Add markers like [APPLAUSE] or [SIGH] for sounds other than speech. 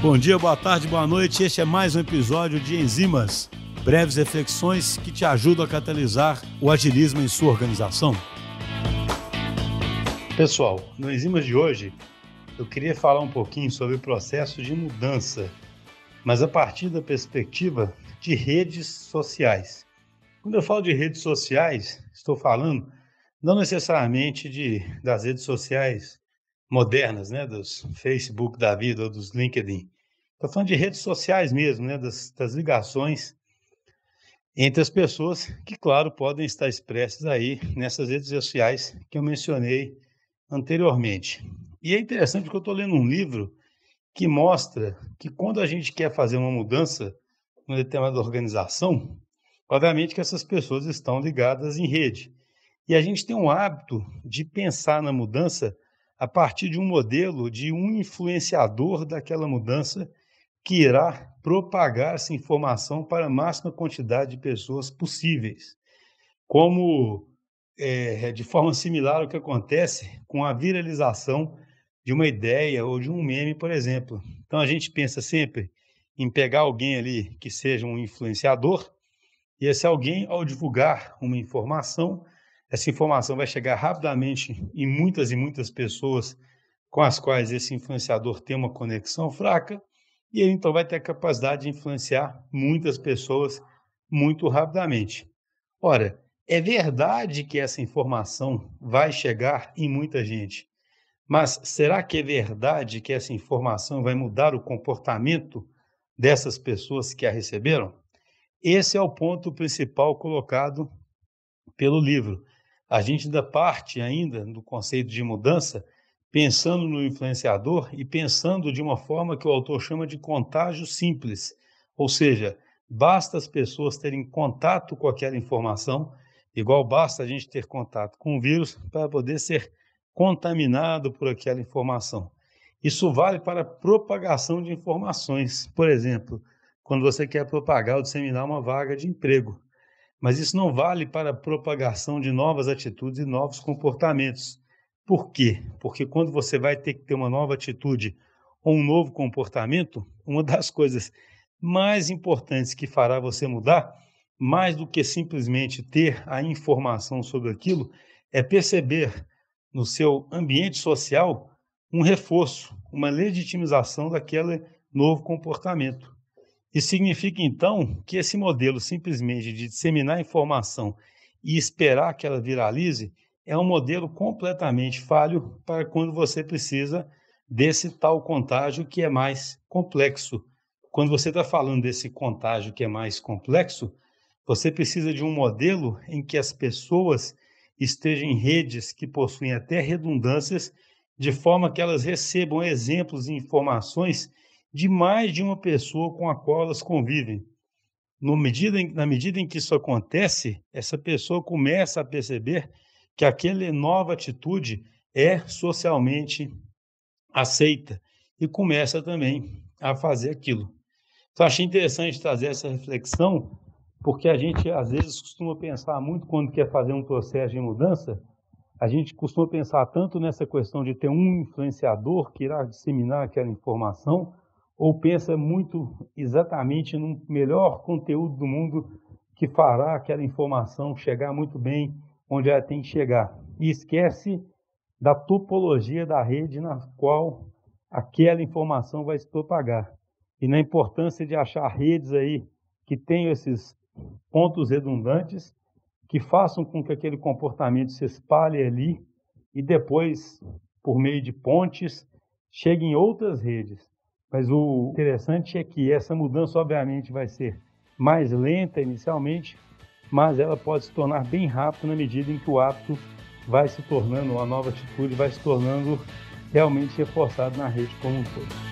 Bom dia, boa tarde, boa noite. Este é mais um episódio de Enzimas, breves reflexões que te ajudam a catalisar o agilismo em sua organização. Pessoal, no Enzimas de hoje, eu queria falar um pouquinho sobre o processo de mudança, mas a partir da perspectiva de redes sociais. Quando eu falo de redes sociais, estou falando não necessariamente de, das redes sociais modernas, né, dos Facebook da vida ou dos LinkedIn. Estou falando de redes sociais mesmo, né, das, das ligações entre as pessoas que, claro, podem estar expressas aí nessas redes sociais que eu mencionei anteriormente. E é interessante porque eu estou lendo um livro que mostra que quando a gente quer fazer uma mudança em uma determinada organização, obviamente que essas pessoas estão ligadas em rede. E a gente tem um hábito de pensar na mudança a partir de um modelo de um influenciador daquela mudança que irá propagar essa informação para a máxima quantidade de pessoas possíveis. Como é, de forma similar ao que acontece com a viralização de uma ideia ou de um meme, por exemplo. Então a gente pensa sempre em pegar alguém ali que seja um influenciador, e esse alguém, ao divulgar uma informação, essa informação vai chegar rapidamente em muitas e muitas pessoas com as quais esse influenciador tem uma conexão fraca, e ele então vai ter a capacidade de influenciar muitas pessoas muito rapidamente. Ora, é verdade que essa informação vai chegar em muita gente, mas será que é verdade que essa informação vai mudar o comportamento dessas pessoas que a receberam? Esse é o ponto principal colocado pelo livro. A gente ainda parte ainda do conceito de mudança pensando no influenciador e pensando de uma forma que o autor chama de contágio simples, ou seja, basta as pessoas terem contato com aquela informação, igual basta a gente ter contato com o vírus para poder ser contaminado por aquela informação. Isso vale para propagação de informações. Por exemplo, quando você quer propagar ou disseminar uma vaga de emprego. Mas isso não vale para a propagação de novas atitudes e novos comportamentos. Por quê? Porque quando você vai ter que ter uma nova atitude ou um novo comportamento, uma das [LAUGHS] coisas mais importantes que fará você mudar, mais do que simplesmente ter a informação sobre aquilo, é perceber no seu ambiente social um reforço, uma legitimização daquele novo comportamento. Isso significa, então, que esse modelo simplesmente de disseminar informação e esperar que ela viralize é um modelo completamente falho para quando você precisa desse tal contágio que é mais complexo. Quando você está falando desse contágio que é mais complexo, você precisa de um modelo em que as pessoas estejam em redes que possuem até redundâncias, de forma que elas recebam exemplos e informações de mais de uma pessoa com a qual elas convivem. No medida em, na medida em que isso acontece, essa pessoa começa a perceber que aquela nova atitude é socialmente aceita e começa também a fazer aquilo. Então, achei interessante trazer essa reflexão, porque a gente às vezes costuma pensar muito quando quer fazer um processo de mudança, a gente costuma pensar tanto nessa questão de ter um influenciador que irá disseminar aquela informação, ou pensa muito exatamente no melhor conteúdo do mundo que fará aquela informação chegar muito bem onde ela tem que chegar. E esquece da topologia da rede na qual aquela informação vai se propagar. E na importância de achar redes aí que tenham esses pontos redundantes que façam com que aquele comportamento se espalhe ali e depois, por meio de pontes, chegue em outras redes. Mas o interessante é que essa mudança, obviamente, vai ser mais lenta inicialmente, mas ela pode se tornar bem rápido na medida em que o hábito vai se tornando, a nova atitude vai se tornando realmente reforçado na rede como um todo.